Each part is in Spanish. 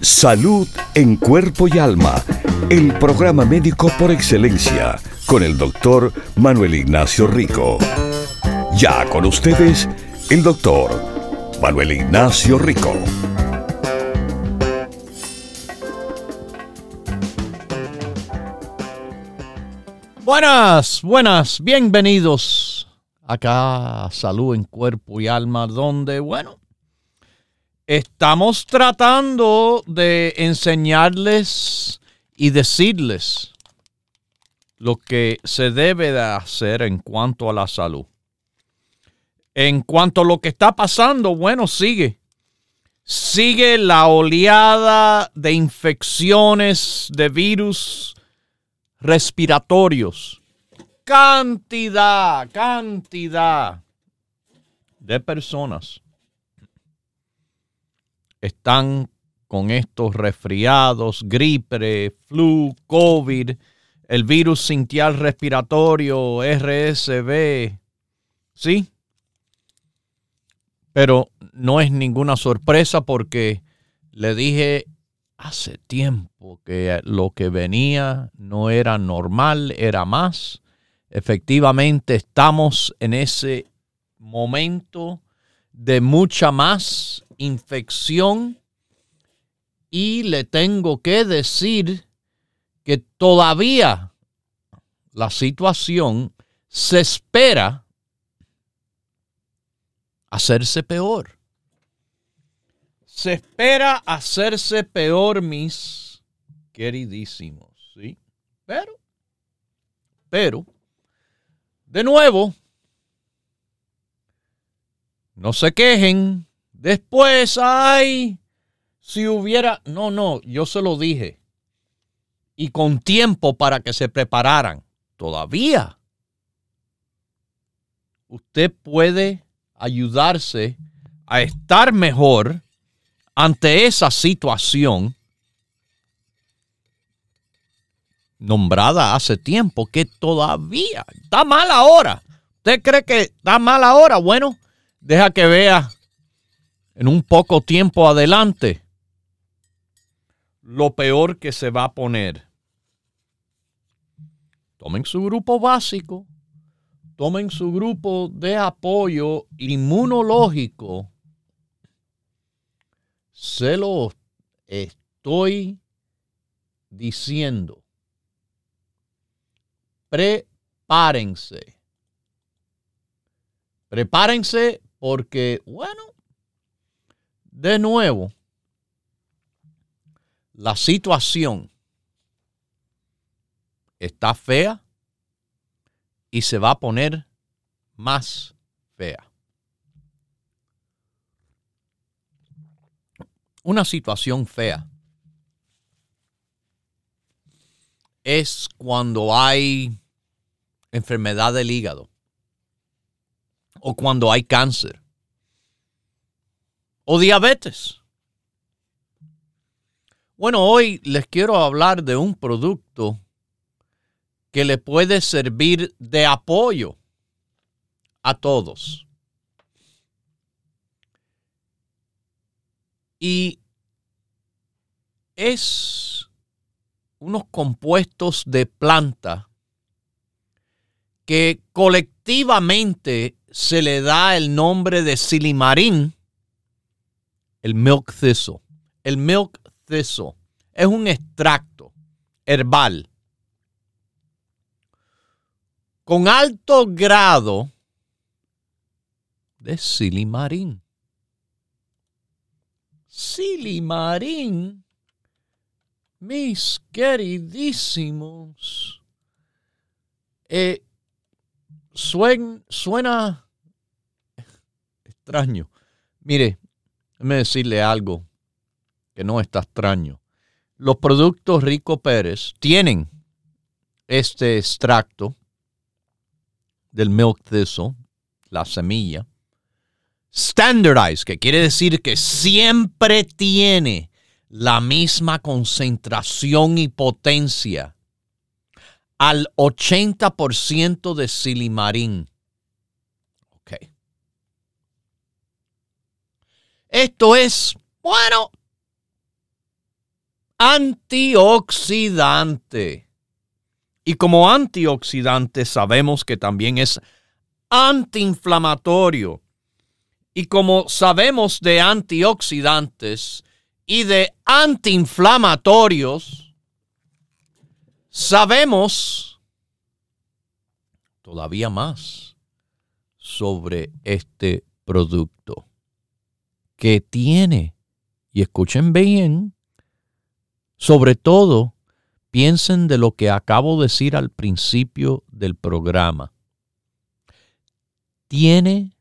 Salud en cuerpo y alma. El programa médico por excelencia con el doctor Manuel Ignacio Rico. Ya con ustedes, el doctor Manuel Ignacio Rico. Buenas, buenas, bienvenidos acá a Salud en Cuerpo y Alma, donde, bueno, estamos tratando de enseñarles y decirles lo que se debe de hacer en cuanto a la salud. En cuanto a lo que está pasando, bueno, sigue. Sigue la oleada de infecciones de virus respiratorios. Cantidad, cantidad de personas están con estos resfriados, gripe, flu, COVID, el virus sintial respiratorio, RSV, ¿sí? Pero no es ninguna sorpresa porque le dije hace tiempo que lo que venía no era normal, era más. Efectivamente estamos en ese momento de mucha más infección y le tengo que decir que todavía la situación se espera hacerse peor. Se espera hacerse peor, mis queridísimos, ¿sí? Pero, pero, de nuevo, no se quejen. Después, ay, si hubiera, no, no, yo se lo dije y con tiempo para que se prepararan. Todavía usted puede ayudarse a estar mejor ante esa situación nombrada hace tiempo que todavía está mal ahora. ¿Usted cree que está mal ahora? Bueno, deja que vea en un poco tiempo adelante lo peor que se va a poner tomen su grupo básico, tomen su grupo de apoyo inmunológico. Se lo estoy diciendo. Prepárense. Prepárense porque, bueno, de nuevo, la situación está fea y se va a poner más fea. Una situación fea es cuando hay enfermedad del hígado o cuando hay cáncer o diabetes. Bueno, hoy les quiero hablar de un producto que le puede servir de apoyo a todos. Y es unos compuestos de planta que colectivamente se le da el nombre de silimarín, el milk thistle. El milk thistle es un extracto herbal con alto grado de silimarín. Silimarín, mis queridísimos, eh, suena extraño. Mire, déjeme decirle algo que no está extraño. Los productos Rico Pérez tienen este extracto del milk thistle, la semilla. Standardized, que quiere decir que siempre tiene la misma concentración y potencia al 80% de silimarín. Ok. Esto es, bueno, antioxidante. Y como antioxidante sabemos que también es antiinflamatorio. Y como sabemos de antioxidantes y de antiinflamatorios, sabemos todavía más sobre este producto que tiene, y escuchen bien, sobre todo, piensen de lo que acabo de decir al principio del programa. Tiene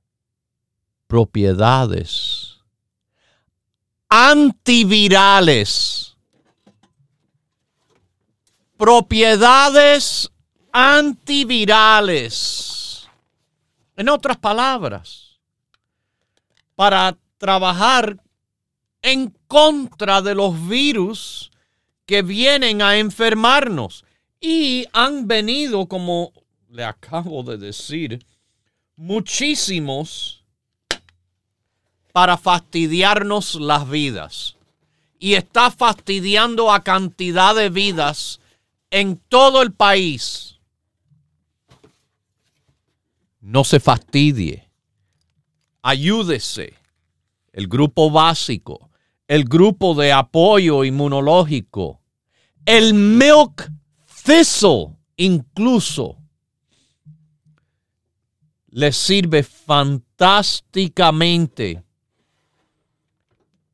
propiedades antivirales. Propiedades antivirales. En otras palabras, para trabajar en contra de los virus que vienen a enfermarnos y han venido, como le acabo de decir, muchísimos para fastidiarnos las vidas. Y está fastidiando a cantidad de vidas en todo el país. No se fastidie. Ayúdese. El grupo básico el grupo de apoyo inmunológico, el milk thistle incluso, le sirve fantásticamente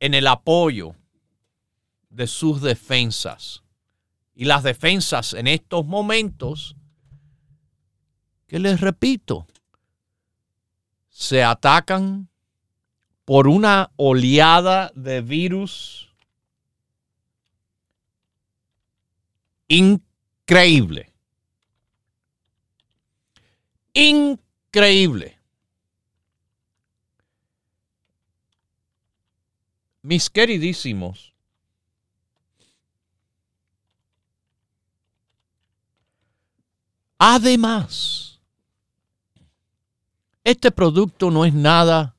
en el apoyo de sus defensas. Y las defensas en estos momentos, que les repito, se atacan por una oleada de virus increíble. Increíble. Mis queridísimos, además, este producto no es nada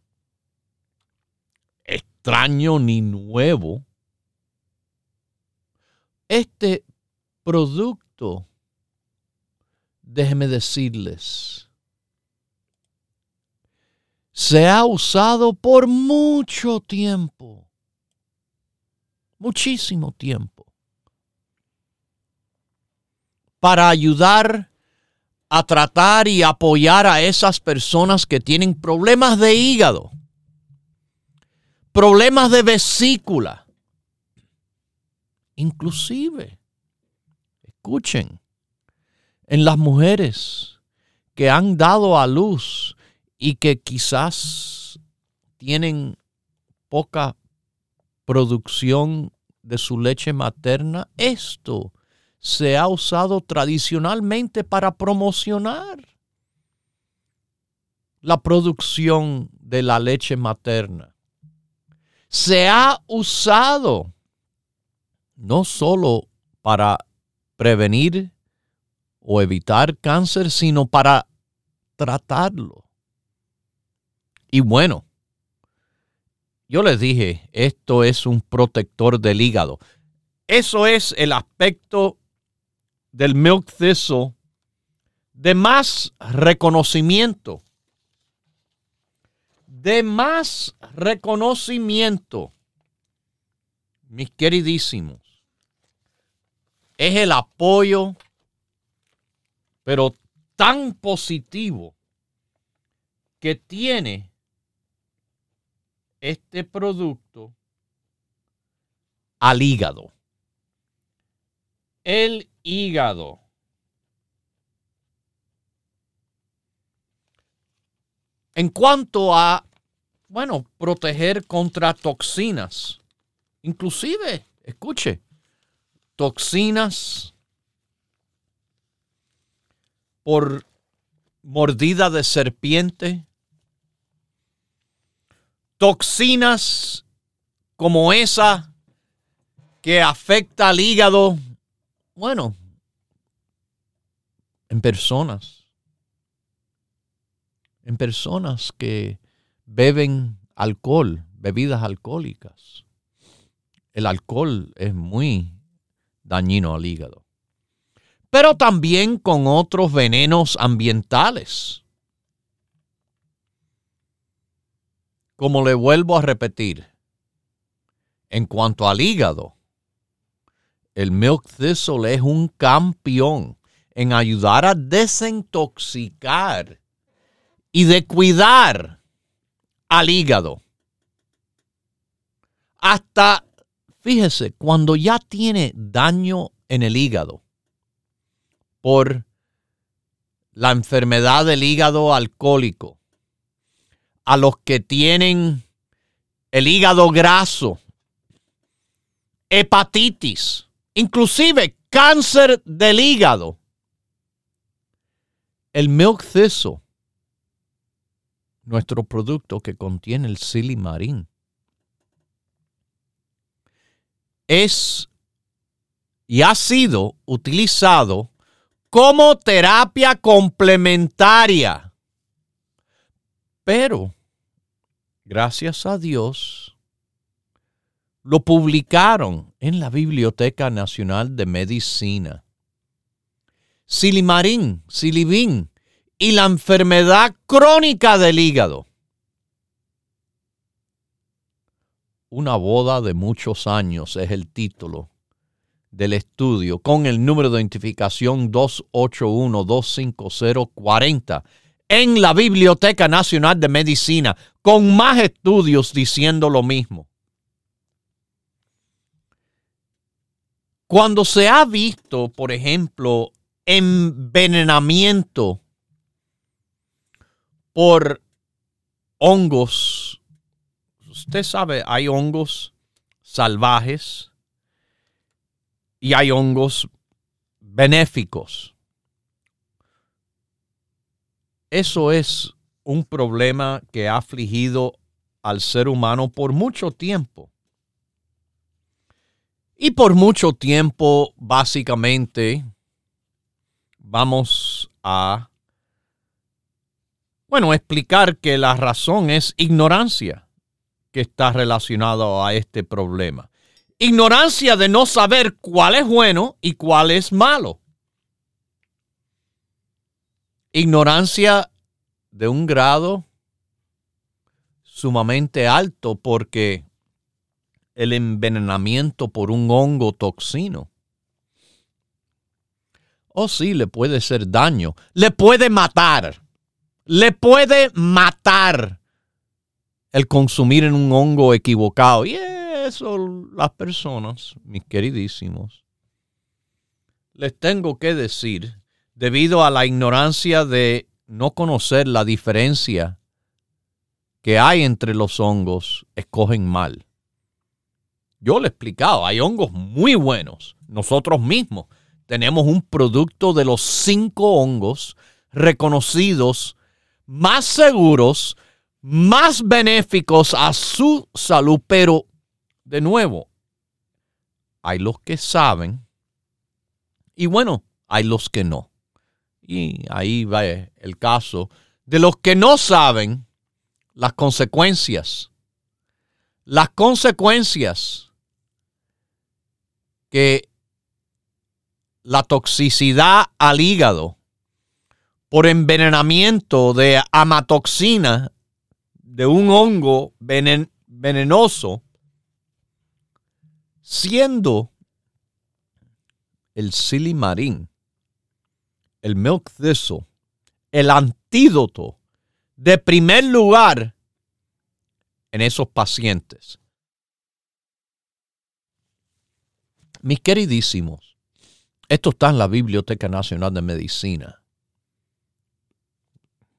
extraño ni nuevo. Este producto, déjeme decirles, se ha usado por mucho tiempo, muchísimo tiempo, para ayudar a tratar y apoyar a esas personas que tienen problemas de hígado problemas de vesícula. Inclusive, escuchen, en las mujeres que han dado a luz y que quizás tienen poca producción de su leche materna, esto se ha usado tradicionalmente para promocionar la producción de la leche materna se ha usado no solo para prevenir o evitar cáncer, sino para tratarlo. Y bueno, yo les dije, esto es un protector del hígado. Eso es el aspecto del milk thistle de más reconocimiento de más reconocimiento, mis queridísimos, es el apoyo, pero tan positivo que tiene este producto al hígado. El hígado. En cuanto a bueno, proteger contra toxinas. Inclusive, escuche, toxinas por mordida de serpiente, toxinas como esa que afecta al hígado, bueno, en personas, en personas que beben alcohol, bebidas alcohólicas. El alcohol es muy dañino al hígado. Pero también con otros venenos ambientales. Como le vuelvo a repetir, en cuanto al hígado, el milk thistle es un campeón en ayudar a desintoxicar y de cuidar al hígado. Hasta, fíjese, cuando ya tiene daño en el hígado por la enfermedad del hígado alcohólico, a los que tienen el hígado graso, hepatitis, inclusive cáncer del hígado. El milk nuestro producto que contiene el silimarín, es y ha sido utilizado como terapia complementaria. Pero, gracias a Dios, lo publicaron en la Biblioteca Nacional de Medicina. Silimarín, silibín y la enfermedad crónica del hígado. Una boda de muchos años es el título del estudio con el número de identificación 281-25040 en la Biblioteca Nacional de Medicina, con más estudios diciendo lo mismo. Cuando se ha visto, por ejemplo, envenenamiento por hongos, usted sabe, hay hongos salvajes y hay hongos benéficos. Eso es un problema que ha afligido al ser humano por mucho tiempo. Y por mucho tiempo, básicamente, vamos a, bueno, explicar que la razón es ignorancia que está relacionada a este problema. Ignorancia de no saber cuál es bueno y cuál es malo. Ignorancia de un grado sumamente alto porque el envenenamiento por un hongo toxino. Oh sí, le puede hacer daño, le puede matar, le puede matar el consumir en un hongo equivocado. Y eso las personas, mis queridísimos, les tengo que decir, debido a la ignorancia de no conocer la diferencia que hay entre los hongos, escogen mal. Yo le he explicado, hay hongos muy buenos. Nosotros mismos tenemos un producto de los cinco hongos reconocidos más seguros, más benéficos a su salud, pero de nuevo, hay los que saben y bueno, hay los que no. Y ahí va el caso de los que no saben las consecuencias. Las consecuencias que la toxicidad al hígado por envenenamiento de amatoxina de un hongo venenoso, siendo el silimarín, el milk thistle, el antídoto de primer lugar en esos pacientes. Mis queridísimos, esto está en la Biblioteca Nacional de Medicina.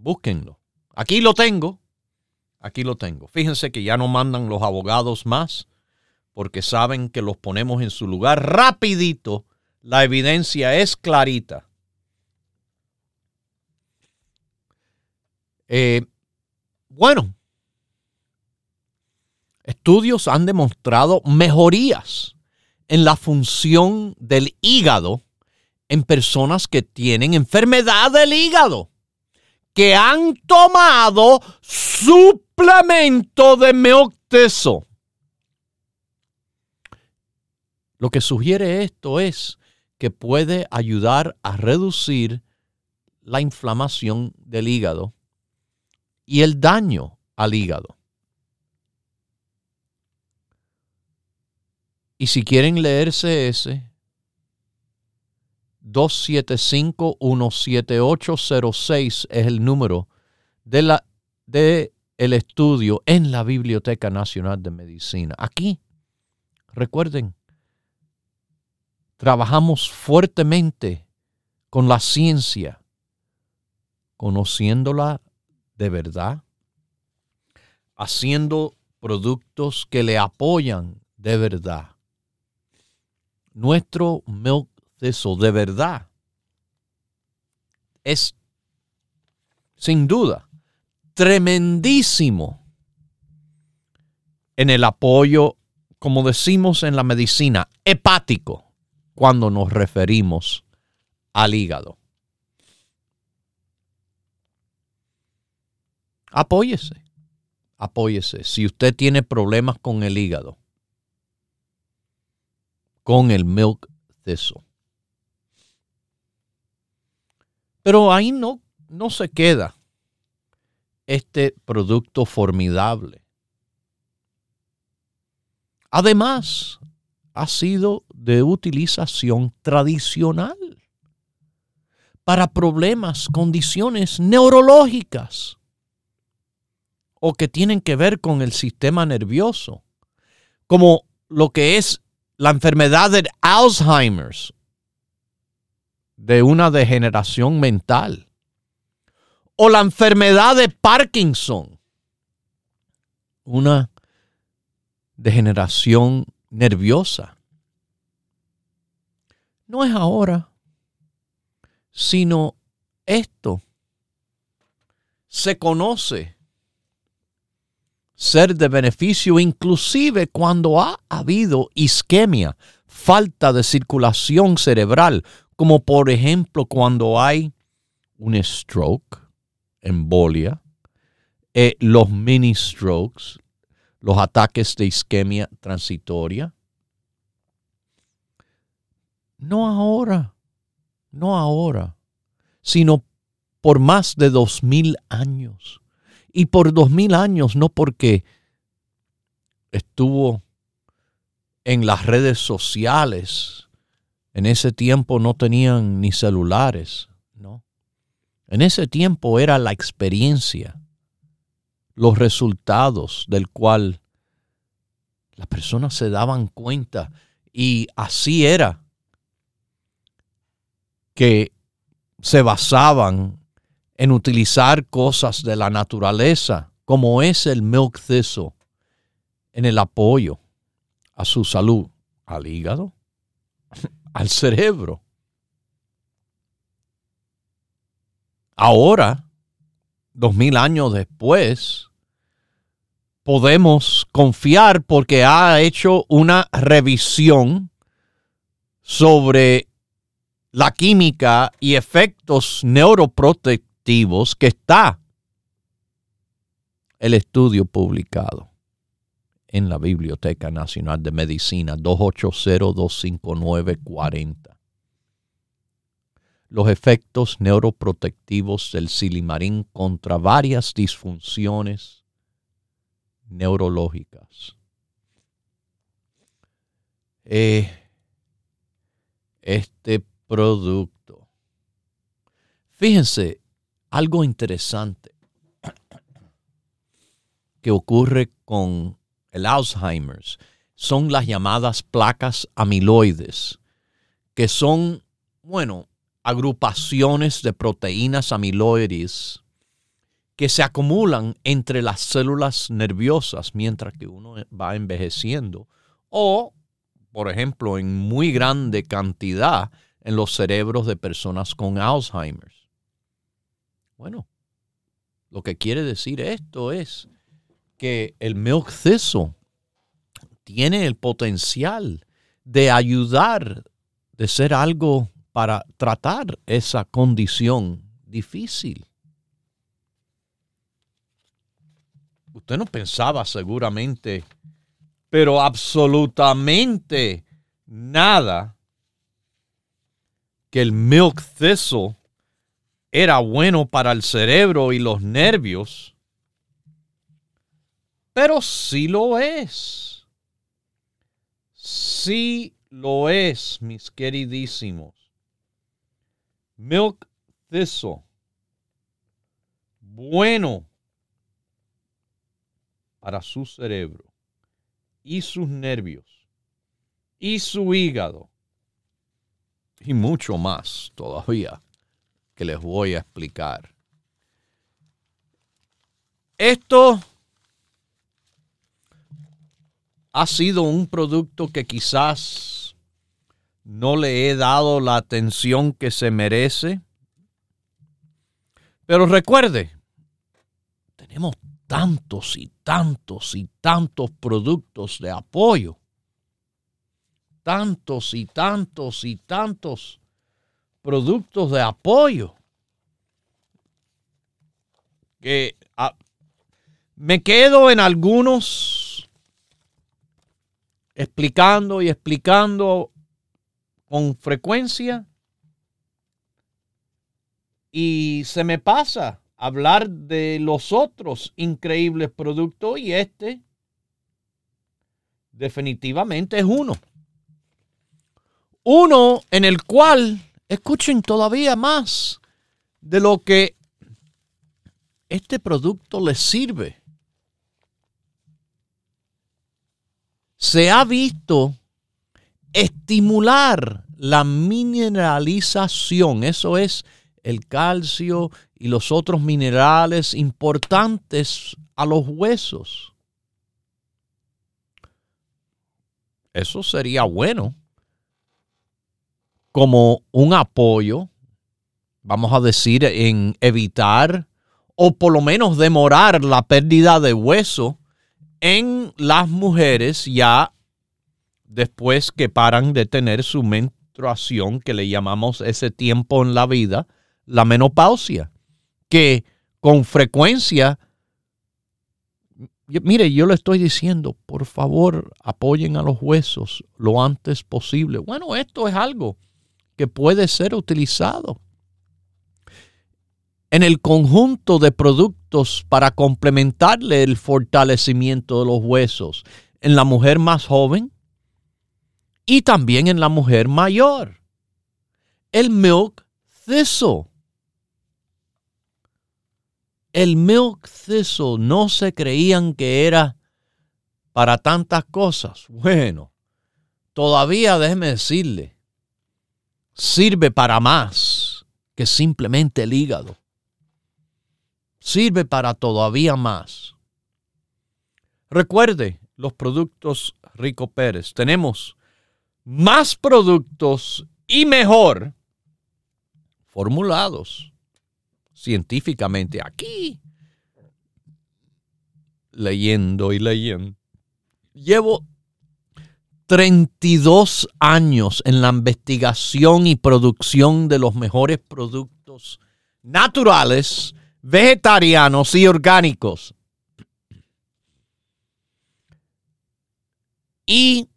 Búsquenlo. Aquí lo tengo. Aquí lo tengo. Fíjense que ya no mandan los abogados más porque saben que los ponemos en su lugar rapidito. La evidencia es clarita. Eh, bueno, estudios han demostrado mejorías en la función del hígado en personas que tienen enfermedad del hígado, que han tomado suplemento de meocteso. Lo que sugiere esto es que puede ayudar a reducir la inflamación del hígado y el daño al hígado. Y si quieren leerse ese, 275-17806 es el número de la, de el estudio en la Biblioteca Nacional de Medicina. Aquí, recuerden, trabajamos fuertemente con la ciencia, conociéndola de verdad, haciendo productos que le apoyan de verdad. Nuestro milk eso de verdad es sin duda tremendísimo en el apoyo, como decimos en la medicina, hepático, cuando nos referimos al hígado. Apóyese, apóyese. Si usted tiene problemas con el hígado, con el milk thistle. Pero ahí no, no se queda este producto formidable. Además, ha sido de utilización tradicional para problemas, condiciones neurológicas o que tienen que ver con el sistema nervioso, como lo que es la enfermedad de Alzheimer's de una degeneración mental. O la enfermedad de Parkinson, una degeneración nerviosa. No es ahora, sino esto. Se conoce ser de beneficio inclusive cuando ha habido isquemia, falta de circulación cerebral, como por ejemplo cuando hay un stroke, embolia, eh, los mini strokes, los ataques de isquemia transitoria. No ahora, no ahora, sino por más de dos mil años. Y por dos mil años no porque estuvo en las redes sociales en ese tiempo no tenían ni celulares, ¿no? En ese tiempo era la experiencia, los resultados del cual las personas se daban cuenta y así era que se basaban en utilizar cosas de la naturaleza, como es el milk thistle, en el apoyo a su salud, al hígado, al cerebro. Ahora, dos mil años después, podemos confiar porque ha hecho una revisión sobre la química y efectos neuroprotectivos que está el estudio publicado en la Biblioteca Nacional de Medicina 280-259-40. Los efectos neuroprotectivos del silimarín contra varias disfunciones neurológicas. Eh, este producto. Fíjense, algo interesante que ocurre con el Alzheimer's, son las llamadas placas amiloides, que son, bueno, agrupaciones de proteínas amiloides que se acumulan entre las células nerviosas mientras que uno va envejeciendo o, por ejemplo, en muy grande cantidad en los cerebros de personas con Alzheimer's. Bueno, Lo que quiere decir esto es que el milk thistle tiene el potencial de ayudar, de ser algo para tratar esa condición difícil. Usted no pensaba seguramente, pero absolutamente nada que el milk thistle era bueno para el cerebro y los nervios, pero sí lo es. Sí lo es, mis queridísimos. Milk thistle. Bueno para su cerebro y sus nervios y su hígado y mucho más todavía que les voy a explicar. Esto ha sido un producto que quizás no le he dado la atención que se merece. Pero recuerde, tenemos tantos y tantos y tantos productos de apoyo. Tantos y tantos y tantos productos de apoyo. Que ah, me quedo en algunos explicando y explicando con frecuencia y se me pasa hablar de los otros increíbles productos y este definitivamente es uno. Uno en el cual escuchen todavía más de lo que este producto les sirve. Se ha visto estimular la mineralización, eso es el calcio y los otros minerales importantes a los huesos. Eso sería bueno como un apoyo, vamos a decir, en evitar o por lo menos demorar la pérdida de hueso en las mujeres ya después que paran de tener su menstruación, que le llamamos ese tiempo en la vida, la menopausia, que con frecuencia, mire, yo le estoy diciendo, por favor, apoyen a los huesos lo antes posible. Bueno, esto es algo que puede ser utilizado en el conjunto de productos para complementarle el fortalecimiento de los huesos en la mujer más joven y también en la mujer mayor. El milk thistle. El milk thistle no se creían que era para tantas cosas. Bueno, todavía déjeme decirle sirve para más que simplemente el hígado. Sirve para todavía más. Recuerde los productos Rico Pérez. Tenemos más productos y mejor formulados científicamente aquí. Leyendo y leyendo. Llevo 32 años en la investigación y producción de los mejores productos naturales, vegetarianos y orgánicos. Y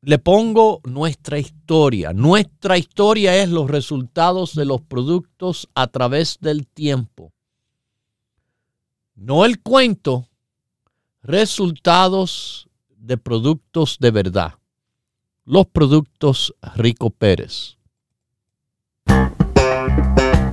le pongo nuestra historia. Nuestra historia es los resultados de los productos a través del tiempo. No el cuento, resultados de productos de verdad los productos Rico Pérez.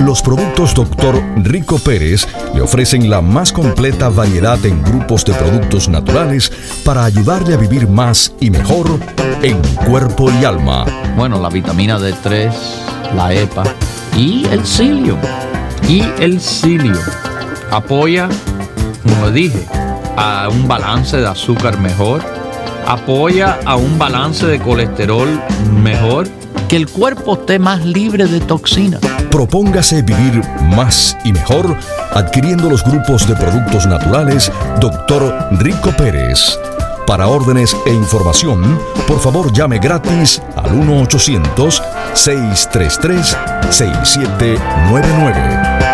Los productos Dr. Rico Pérez le ofrecen la más completa variedad en grupos de productos naturales para ayudarle a vivir más y mejor en cuerpo y alma. Bueno, la vitamina D3, la EPA y el psyllium. Y el psyllium apoya, como dije, a un balance de azúcar mejor, apoya a un balance de colesterol mejor, que el cuerpo esté más libre de toxinas. Propóngase vivir más y mejor adquiriendo los grupos de productos naturales Dr. Rico Pérez. Para órdenes e información, por favor llame gratis al 1-800-633-6799.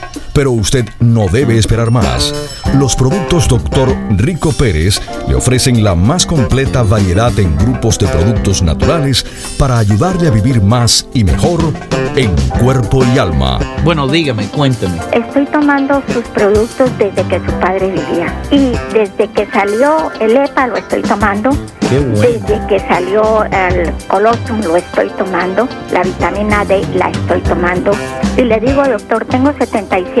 Pero usted no debe esperar más. Los productos Dr. Rico Pérez le ofrecen la más completa variedad en grupos de productos naturales para ayudarle a vivir más y mejor en cuerpo y alma. Bueno, dígame, cuénteme. Estoy tomando sus productos desde que su padre vivía. Y desde que salió el EPA lo estoy tomando. Desde que salió el colostrum lo estoy tomando. La vitamina D la estoy tomando. Y le digo, doctor, tengo 77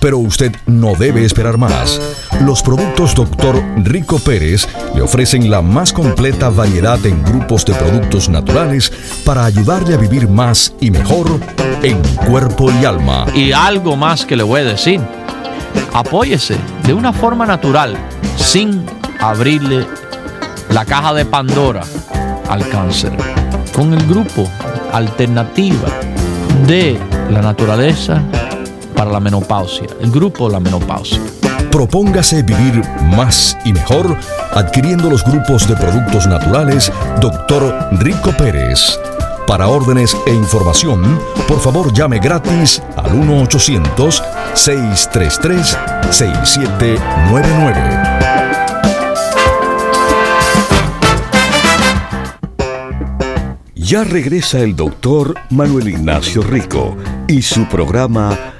Pero usted no debe esperar más. Los productos Dr. Rico Pérez le ofrecen la más completa variedad en grupos de productos naturales para ayudarle a vivir más y mejor en cuerpo y alma. Y algo más que le voy a decir. Apóyese de una forma natural, sin abrirle la caja de Pandora al cáncer con el grupo Alternativa de la Naturaleza para la Menopausia, el grupo la Menopausia. Propóngase vivir más y mejor adquiriendo los grupos de productos naturales Dr. Rico Pérez. Para órdenes e información, por favor llame gratis al 1-800-633-6799. Ya regresa el doctor Manuel Ignacio Rico y su programa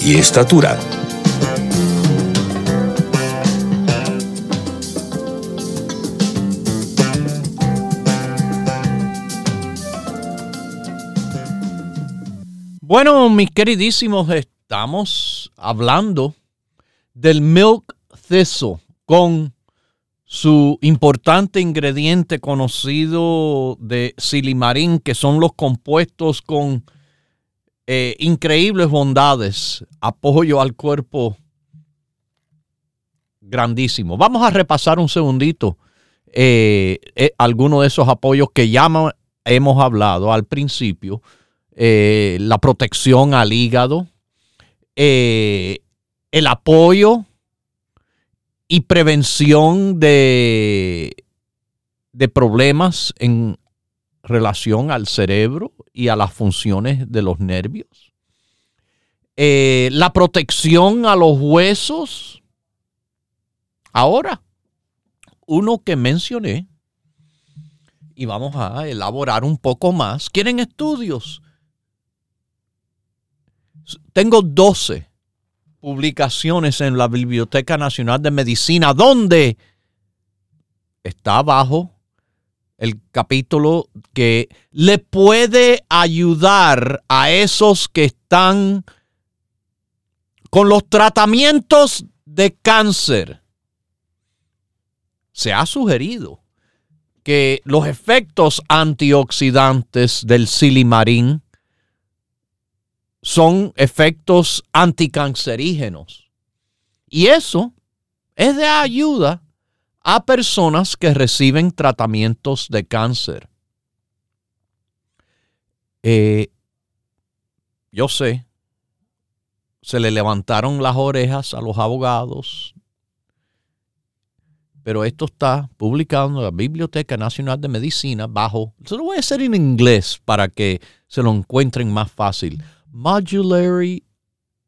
y estatura. Bueno, mis queridísimos, estamos hablando del milk thistle con su importante ingrediente conocido de silimarín, que son los compuestos con eh, increíbles bondades, apoyo al cuerpo grandísimo. Vamos a repasar un segundito eh, eh, algunos de esos apoyos que ya hemos hablado al principio la protección al hígado, el apoyo y prevención de, de problemas en relación al cerebro y a las funciones de los nervios. Eh, la protección a los huesos. Ahora, uno que mencioné, y vamos a elaborar un poco más, quieren estudios tengo 12 publicaciones en la Biblioteca Nacional de Medicina donde está abajo el capítulo que le puede ayudar a esos que están con los tratamientos de cáncer. Se ha sugerido que los efectos antioxidantes del silimarín son efectos anticancerígenos. Y eso es de ayuda a personas que reciben tratamientos de cáncer. Eh, yo sé, se le levantaron las orejas a los abogados, pero esto está publicado en la Biblioteca Nacional de Medicina bajo, se lo voy a hacer en inglés para que se lo encuentren más fácil modulatory,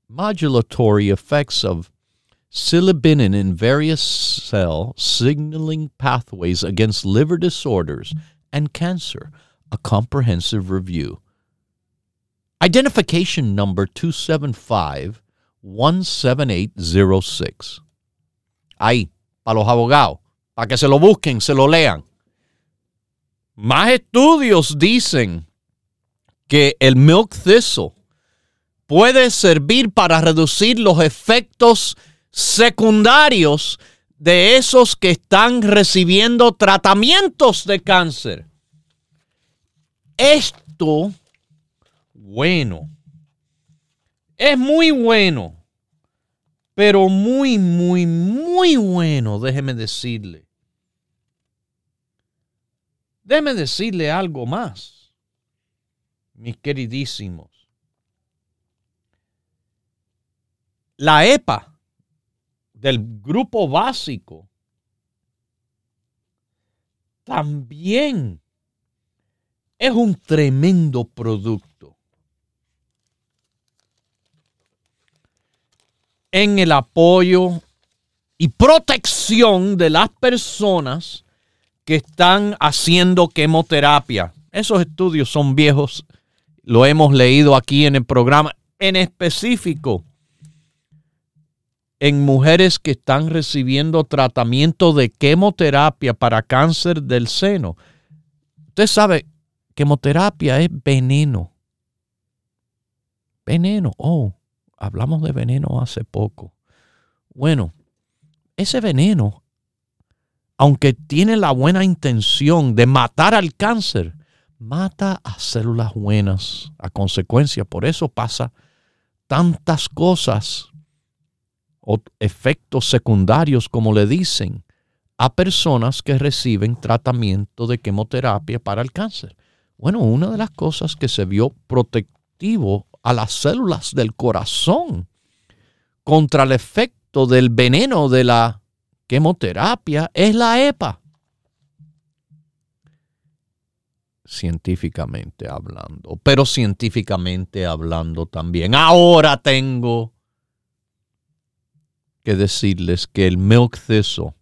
modulatory effects of silibinin in various cell signaling pathways against liver disorders and cancer, a comprehensive review. Identification number 275 17806. Ahí, para los abogados, para que se lo busquen, se lo lean. Más estudios dicen que el milk thistle puede servir para reducir los efectos secundarios de esos que están recibiendo tratamientos de cáncer. Esto, bueno, es muy bueno, pero muy, muy, muy bueno, déjeme decirle. Déjeme decirle algo más, mis queridísimos. La EPA del grupo básico también es un tremendo producto en el apoyo y protección de las personas que están haciendo quimioterapia. Esos estudios son viejos, lo hemos leído aquí en el programa. En específico, en mujeres que están recibiendo tratamiento de quimioterapia para cáncer del seno. Usted sabe, quimioterapia es veneno. Veneno. Oh, hablamos de veneno hace poco. Bueno, ese veneno, aunque tiene la buena intención de matar al cáncer, mata a células buenas a consecuencia. Por eso pasa tantas cosas efectos secundarios, como le dicen, a personas que reciben tratamiento de quimioterapia para el cáncer. Bueno, una de las cosas que se vio protectivo a las células del corazón contra el efecto del veneno de la quimioterapia es la EPA. Científicamente hablando, pero científicamente hablando también. Ahora tengo que decirles que el milk thistle,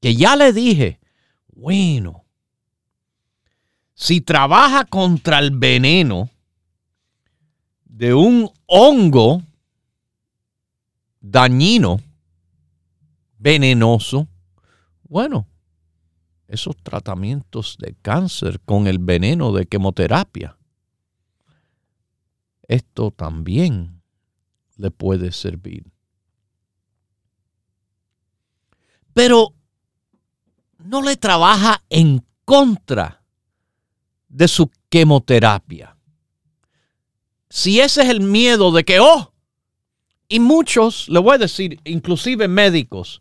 que ya le dije, bueno, si trabaja contra el veneno de un hongo dañino, venenoso, bueno, esos tratamientos de cáncer con el veneno de quimioterapia, esto también le puede servir. Pero no le trabaja en contra de su quimioterapia. Si ese es el miedo de que, oh, y muchos, le voy a decir, inclusive médicos,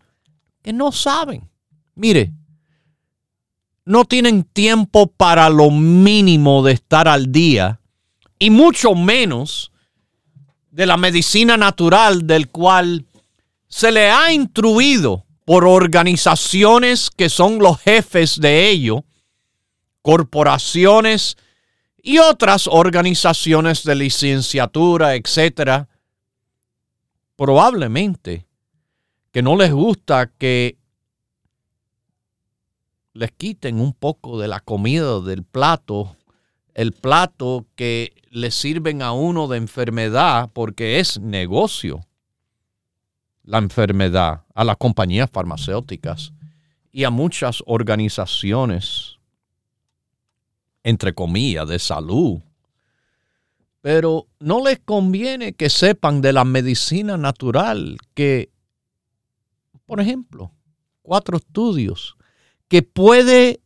que no saben. Mire, no tienen tiempo para lo mínimo de estar al día y mucho menos de la medicina natural del cual se le ha instruido por organizaciones que son los jefes de ello, corporaciones y otras organizaciones de licenciatura, etcétera, probablemente que no les gusta que les quiten un poco de la comida del plato, el plato que le sirven a uno de enfermedad, porque es negocio la enfermedad a las compañías farmacéuticas y a muchas organizaciones, entre comillas, de salud. Pero no les conviene que sepan de la medicina natural que, por ejemplo, cuatro estudios que puede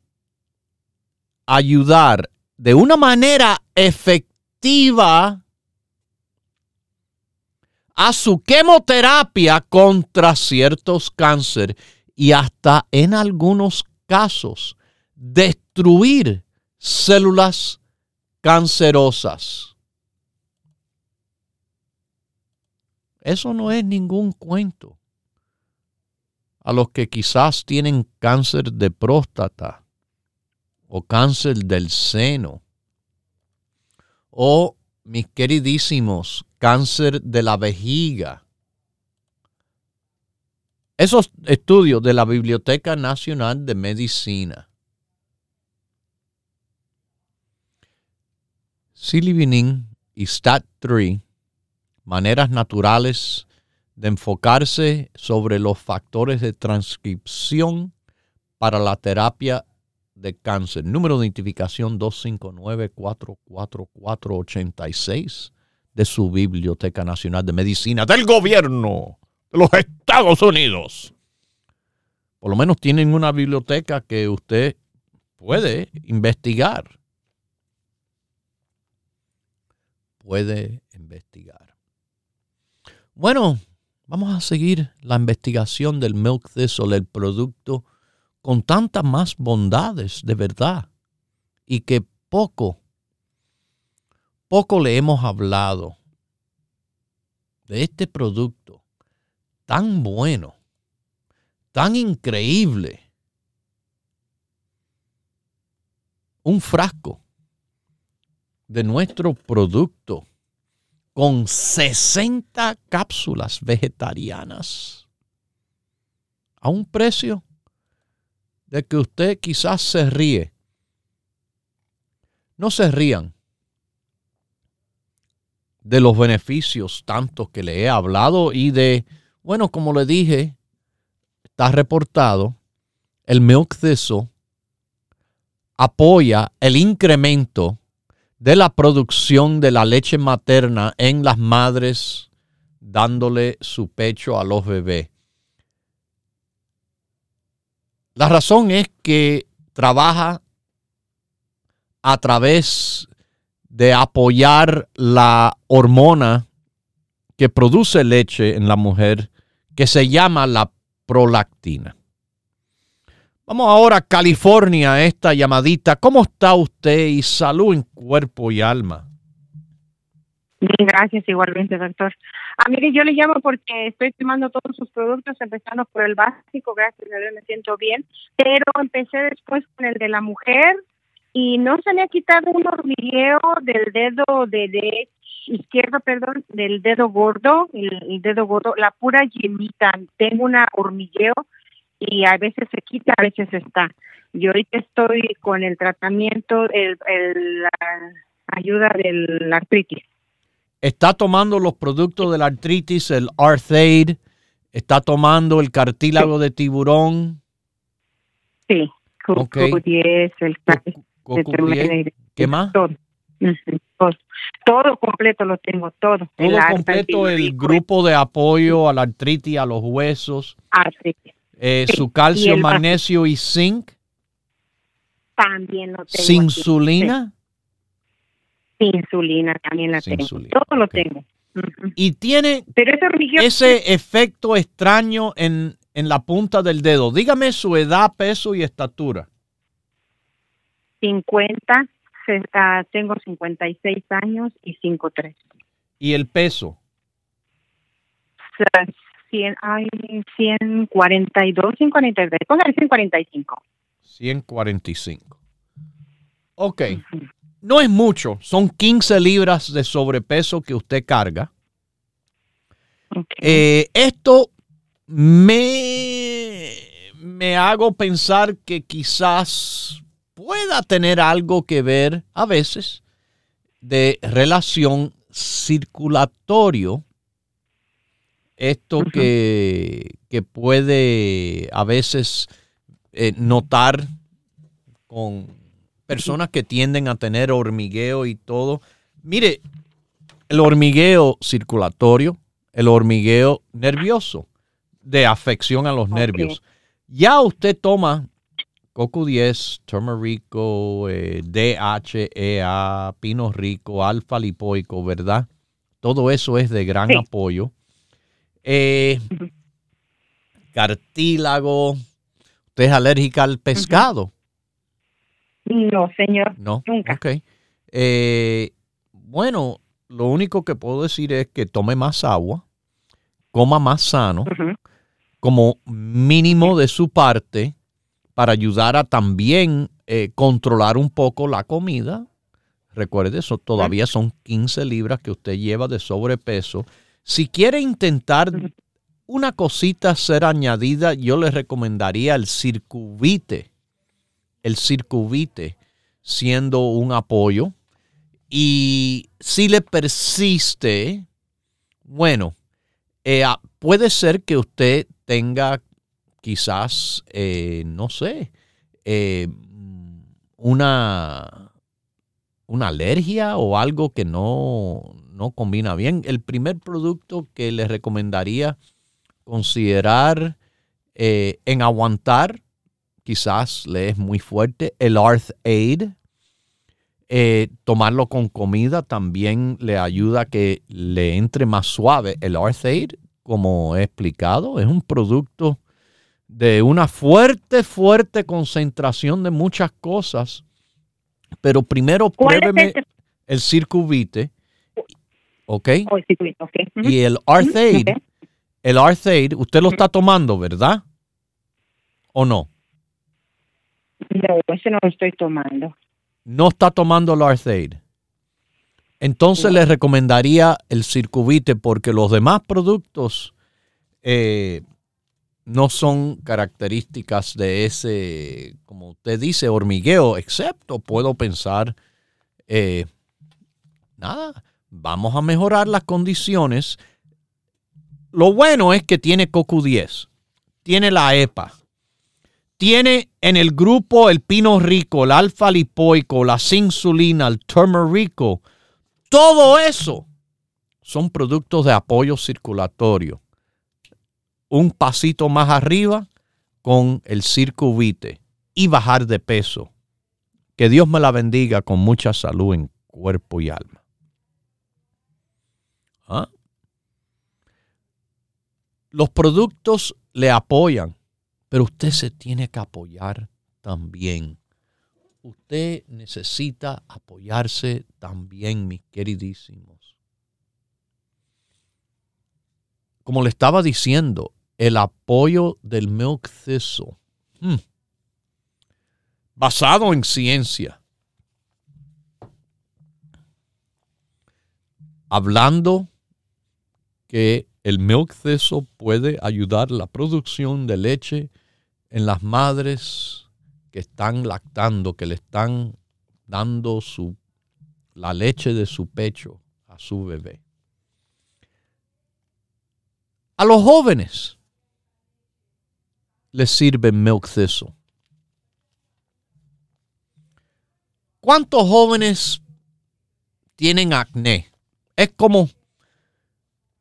ayudar de una manera efectiva a su quimioterapia contra ciertos cánceres y hasta en algunos casos destruir células cancerosas. Eso no es ningún cuento. A los que quizás tienen cáncer de próstata o cáncer del seno o mis queridísimos cáncer de la vejiga. Esos estudios de la Biblioteca Nacional de Medicina. Silivinin y STAT3, maneras naturales de enfocarse sobre los factores de transcripción para la terapia de cáncer. Número de identificación 259-444-86 de su Biblioteca Nacional de Medicina del gobierno de los Estados Unidos. Por lo menos tienen una biblioteca que usted puede investigar. Puede investigar. Bueno, vamos a seguir la investigación del Milk Thistle, el producto con tantas más bondades de verdad y que poco poco le hemos hablado de este producto tan bueno, tan increíble. Un frasco de nuestro producto con 60 cápsulas vegetarianas a un precio de que usted quizás se ríe. No se rían de los beneficios tantos que le he hablado y de, bueno, como le dije, está reportado, el milk apoya el incremento de la producción de la leche materna en las madres dándole su pecho a los bebés. La razón es que trabaja a través de apoyar la hormona que produce leche en la mujer, que se llama la prolactina. Vamos ahora a California, esta llamadita. ¿Cómo está usted y salud en cuerpo y alma? Bien, gracias igualmente, doctor. Ah, yo le llamo porque estoy tomando todos sus productos, empezando por el básico, gracias a Dios me siento bien, pero empecé después con el de la mujer, y no se me ha quitado un hormigueo del dedo derecho izquierdo, perdón, del dedo gordo, el, dedo gordo, la pura yemita. Tengo una hormigueo y a veces se quita, a veces está. Yo ahorita estoy con el tratamiento, el, la ayuda del artritis. ¿Está tomando los productos de la artritis, el Arthaid? ¿Está tomando el cartílago de tiburón? Sí, okay. 10, el ¿Qué más? Todo. todo. completo lo tengo, todo. Todo completo, el grupo de apoyo a la artritis, a los huesos. Artritis. Eh, su calcio, magnesio y zinc. También lo tengo. ¿Sin insulina? Sin insulina también la tengo. Todo lo tengo. Y tiene ese efecto extraño en, en la punta del dedo. Dígame su edad, peso y estatura. 50, uh, tengo 56 años y 5'3. ¿Y el peso? 100, ay, 142, 143, póngale 145. 145. Ok. No es mucho, son 15 libras de sobrepeso que usted carga. Eh, esto me, me hago pensar que quizás pueda tener algo que ver a veces de relación circulatorio. Esto que, que, puede a veces eh, notar con personas que tienden a tener hormigueo y todo. Mire, el hormigueo circulatorio, el hormigueo nervioso, de afección a los nervios. Ya usted toma CoQ10, turmerico, eh, DHEA, pino rico, alfa lipoico, ¿verdad? Todo eso es de gran apoyo. Eh, cartílago. ¿Usted es alérgica al pescado? No, señor. No, nunca. Ok. Eh, bueno, lo único que puedo decir es que tome más agua, coma más sano, como mínimo de su parte, para ayudar a también eh, controlar un poco la comida. Recuerde, eso todavía son 15 libras que usted lleva de sobrepeso. Si quiere intentar una cosita ser añadida, yo le recomendaría el circuvite el circuvite siendo un apoyo. Y si le persiste, bueno, eh, ah, puede ser que usted tenga quizás, eh, no sé, eh, una, una alergia o algo que no, no combina bien. El primer producto que le recomendaría considerar en aguantar quizás le es muy fuerte. El Arth Aid, eh, tomarlo con comida también le ayuda a que le entre más suave. El Arth Aid, como he explicado, es un producto de una fuerte, fuerte concentración de muchas cosas. Pero primero pruébeme el circuvite. ¿Ok? Oh, y el Arth Aid, el Arth Aid, usted lo está tomando, ¿verdad? ¿O no? No, ese no lo estoy tomando. No está tomando el Arthaid. Entonces le recomendaría el Circuvite porque los demás productos eh, no son características de ese, como usted dice, hormigueo, excepto puedo pensar, eh, nada, vamos a mejorar las condiciones. Lo bueno es que tiene CoQ10, tiene la EPA, tiene en el grupo el pino rico, el alfa lipoico, la insulina, el turmerico. Todo eso son productos de apoyo circulatorio. Un pasito más arriba con el circuvite y bajar de peso. Que Dios me la bendiga con mucha salud en cuerpo y alma. ¿Ah? Los productos le apoyan pero usted se tiene que apoyar también. Usted necesita apoyarse también, mis queridísimos. Como le estaba diciendo, el apoyo del Milk Thistle, hmm, basado en ciencia, hablando que el milk thistle puede ayudar la producción de leche en las madres que están lactando, que le están dando su, la leche de su pecho a su bebé. A los jóvenes les sirve milk thistle. ¿Cuántos jóvenes tienen acné? Es como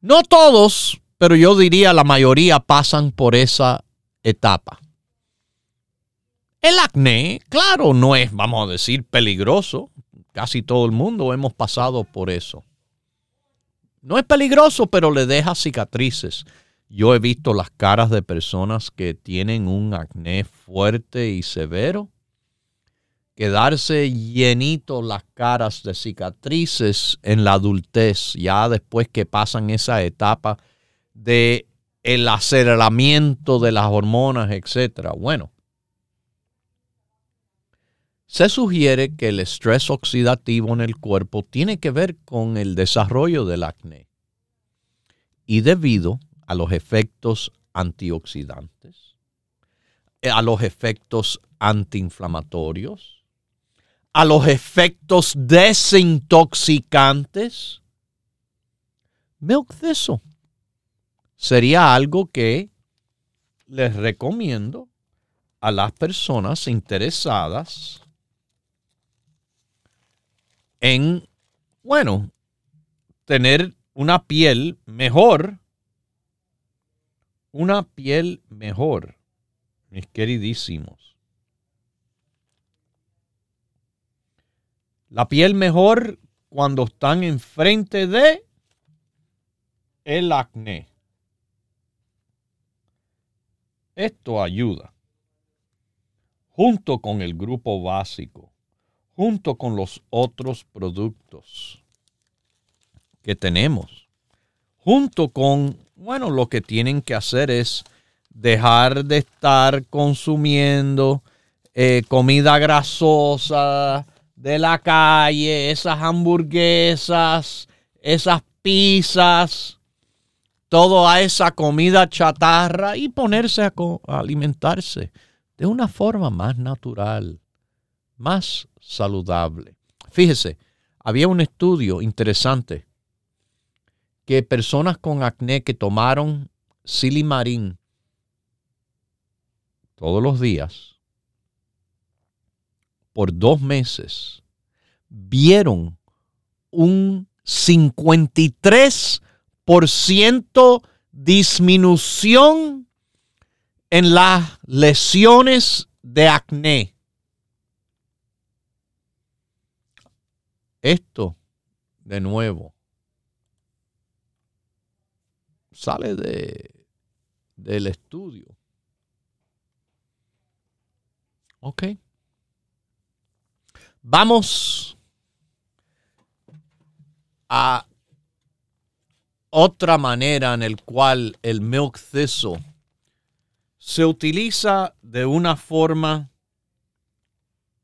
no todos, pero yo diría la mayoría pasan por esa etapa. El acné, claro, no es, vamos a decir, peligroso. Casi todo el mundo hemos pasado por eso. No es peligroso, pero le deja cicatrices. Yo he visto las caras de personas que tienen un acné fuerte y severo quedarse llenito las caras de cicatrices en la adultez, ya después que pasan esa etapa de el aceleramiento de las hormonas, etcétera. Bueno, se sugiere que el estrés oxidativo en el cuerpo tiene que ver con el desarrollo del acné y debido a los efectos antioxidantes, a los efectos antiinflamatorios, a los efectos desintoxicantes, milk thistle. Sería algo que les recomiendo a las personas interesadas en, bueno, tener una piel mejor, una piel mejor, mis queridísimos. La piel mejor cuando están enfrente de el acné. Esto ayuda, junto con el grupo básico, junto con los otros productos que tenemos, junto con, bueno, lo que tienen que hacer es dejar de estar consumiendo eh, comida grasosa, de la calle, esas hamburguesas, esas pizzas, toda esa comida chatarra y ponerse a, alimentarse de una forma más natural, más saludable. Fíjese, había un estudio interesante que personas con acné que tomaron silimarín todos los días por dos meses vieron un 53% disminución en las lesiones de acné. Esto, de nuevo, sale de, del estudio. Vamos a otra manera en el cual el milk thistle se utiliza de una forma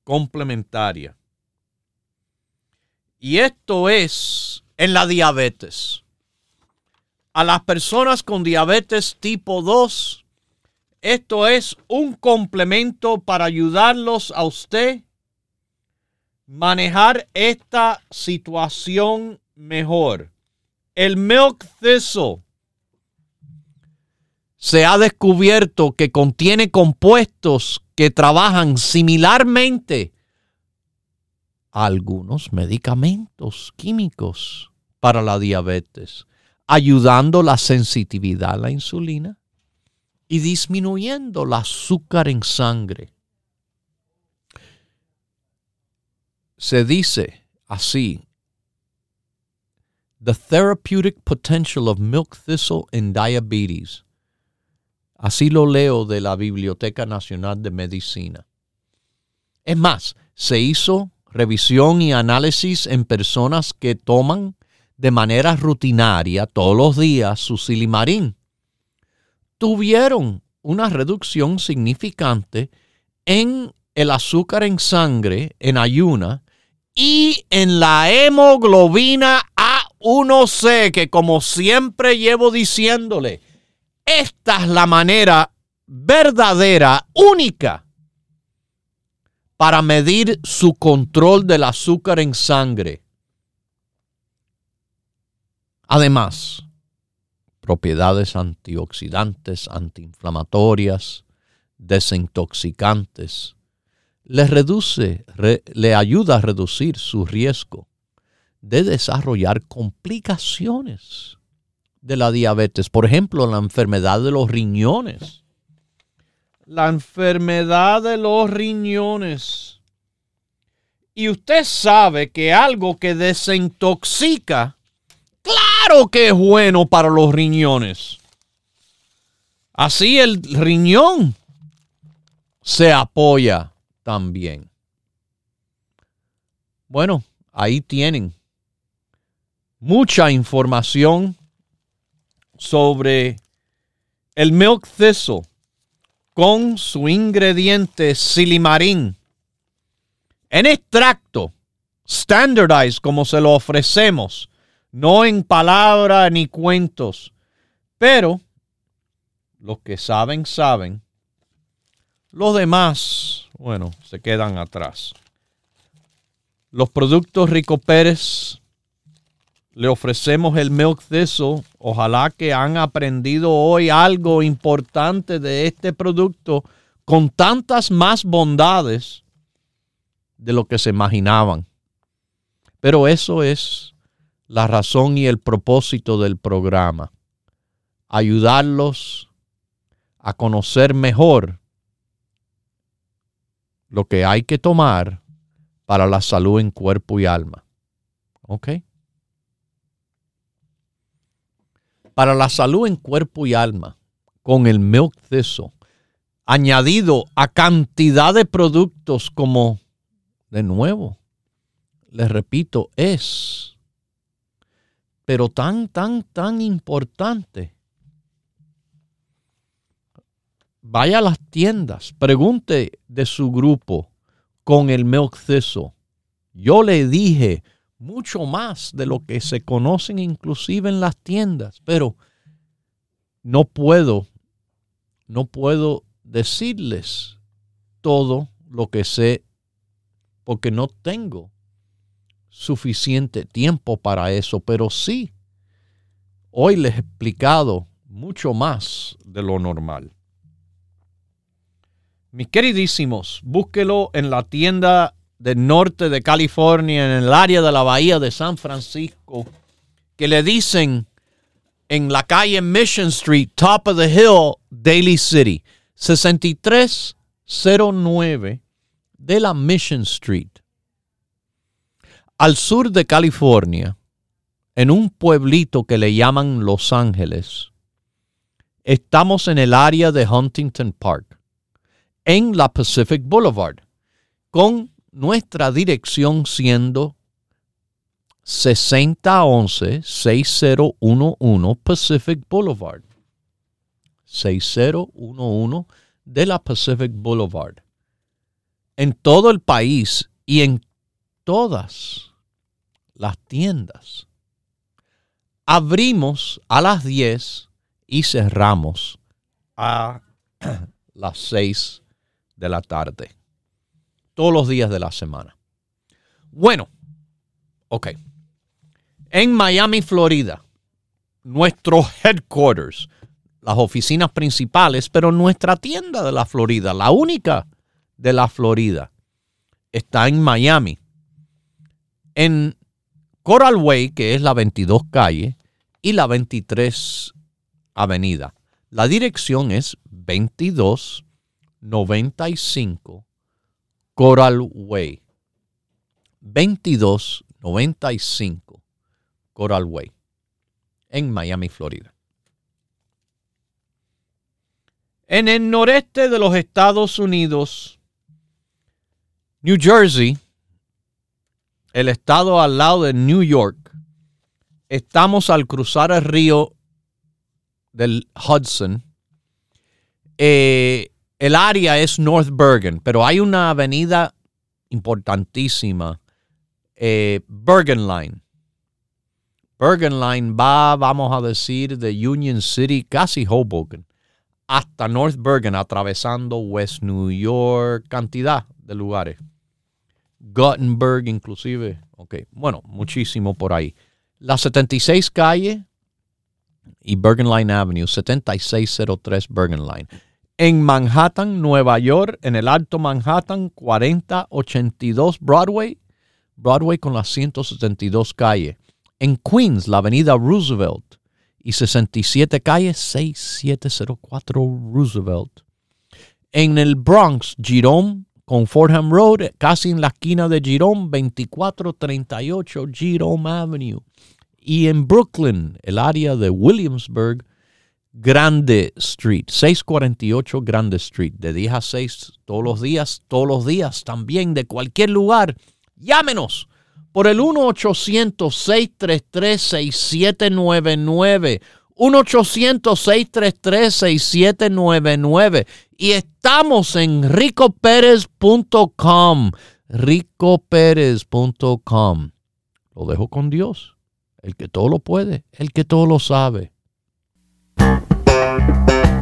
complementaria. Y esto es en la diabetes. A las personas con diabetes tipo 2, esto es un complemento para ayudarlos a usted manejar esta situación mejor. El milk thistle se ha descubierto que contiene compuestos que trabajan similarmente a algunos medicamentos químicos para la diabetes, ayudando la sensitividad a la insulina y disminuyendo el azúcar en sangre. Se dice así, The Therapeutic Potential of Milk Thistle in Diabetes. Así lo leo de la Biblioteca Nacional de Medicina. Es más, se hizo revisión y análisis en personas que toman de manera rutinaria todos los días su silimarín. Tuvieron una reducción significante en el azúcar en sangre en ayuna y en la hemoglobina 1C, que como siempre llevo diciéndole, esta es la manera verdadera, única, para medir su control del azúcar en sangre. Además, propiedades antioxidantes, antiinflamatorias, desintoxicantes. Le reduce, le ayuda a reducir su riesgo de desarrollar complicaciones de la diabetes. Por ejemplo, la enfermedad de los riñones. La enfermedad de los riñones. Y usted sabe que algo que desintoxica, claro que es bueno para los riñones. Así el riñón se apoya también. Bueno, ahí tienen mucha información sobre el milk thistle con su ingrediente silimarín. En extracto standardized como se lo ofrecemos, no en palabras ni cuentos, pero los que saben saben. Los demás, bueno, se quedan atrás. Los productos Rico Pérez le ofrecemos el Milk Thistle. Ojalá que han aprendido hoy algo importante de este producto con tantas más bondades de lo que se imaginaban. Pero eso es la razón y el propósito del programa. Ayudarlos a conocer mejor lo que hay que tomar para la salud en cuerpo y alma. ¿Ok? Para la salud en cuerpo y alma, con el milk thistle, añadido a cantidad de productos como, de nuevo, les repito, es, pero tan, tan, tan importante vaya a las tiendas, pregunte de su grupo con el milk thistle. Yo le dije mucho más de lo que se conocen inclusive en las tiendas, pero no puedo, no puedo decirles todo lo que sé porque no tengo suficiente tiempo para eso, pero sí, hoy les he explicado mucho más de lo normal. Mis queridísimos, búsquelo en la tienda del norte de California, en el área de la bahía de San Francisco, que le dicen en la calle Mission Street, top of the hill, Daly City, 6309 de la Mission Street. Al sur de California, en un pueblito que le llaman Los Ángeles, estamos en el área de Huntington Park en la Pacific Boulevard, con nuestra dirección siendo 6011-6011 Pacific Boulevard. 6011 de la Pacific Boulevard. En todo el país y en todas las tiendas. Abrimos a las 10 y cerramos a las 6 de la tarde. Todos los días de la semana. Bueno, ok. En Miami, Florida, nuestro headquarters, las oficinas principales, pero nuestra tienda de la Florida, la única de la Florida, está en Miami. En Coral Way, que es la 22 calle, y la 23 avenida. La dirección es 22 95 Coral Way. 2295 Coral Way en Miami, Florida. En el noreste de los Estados Unidos, New Jersey, el estado al lado de New York, estamos al cruzar el río del Hudson. Eh, el área es North Bergen, pero hay una avenida importantísima, eh, Bergen Line. Bergen Line va, vamos a decir, de Union City, casi Hoboken, hasta North Bergen, atravesando West New York, cantidad de lugares. Gothenburg inclusive. Ok, bueno, muchísimo por ahí. La 76 calle y Bergen Line Avenue, 7603 Bergen Line. En Manhattan, Nueva York, en el Alto Manhattan, 4082 Broadway, Broadway con las 172 calles. En Queens, la avenida Roosevelt y 67 calles, 6704 Roosevelt. En el Bronx, Jerome con Fordham Road, casi en la esquina de Jerome, 2438 Jerome Avenue. Y en Brooklyn, el área de Williamsburg, Grande Street, 648 Grande Street, de 10 a 6 todos los días, todos los días, también de cualquier lugar. Llámenos por el 1-800-633-6799. 1-800-633-6799. Y estamos en ricoperez.com. ricoperez.com. Lo dejo con Dios, el que todo lo puede, el que todo lo sabe.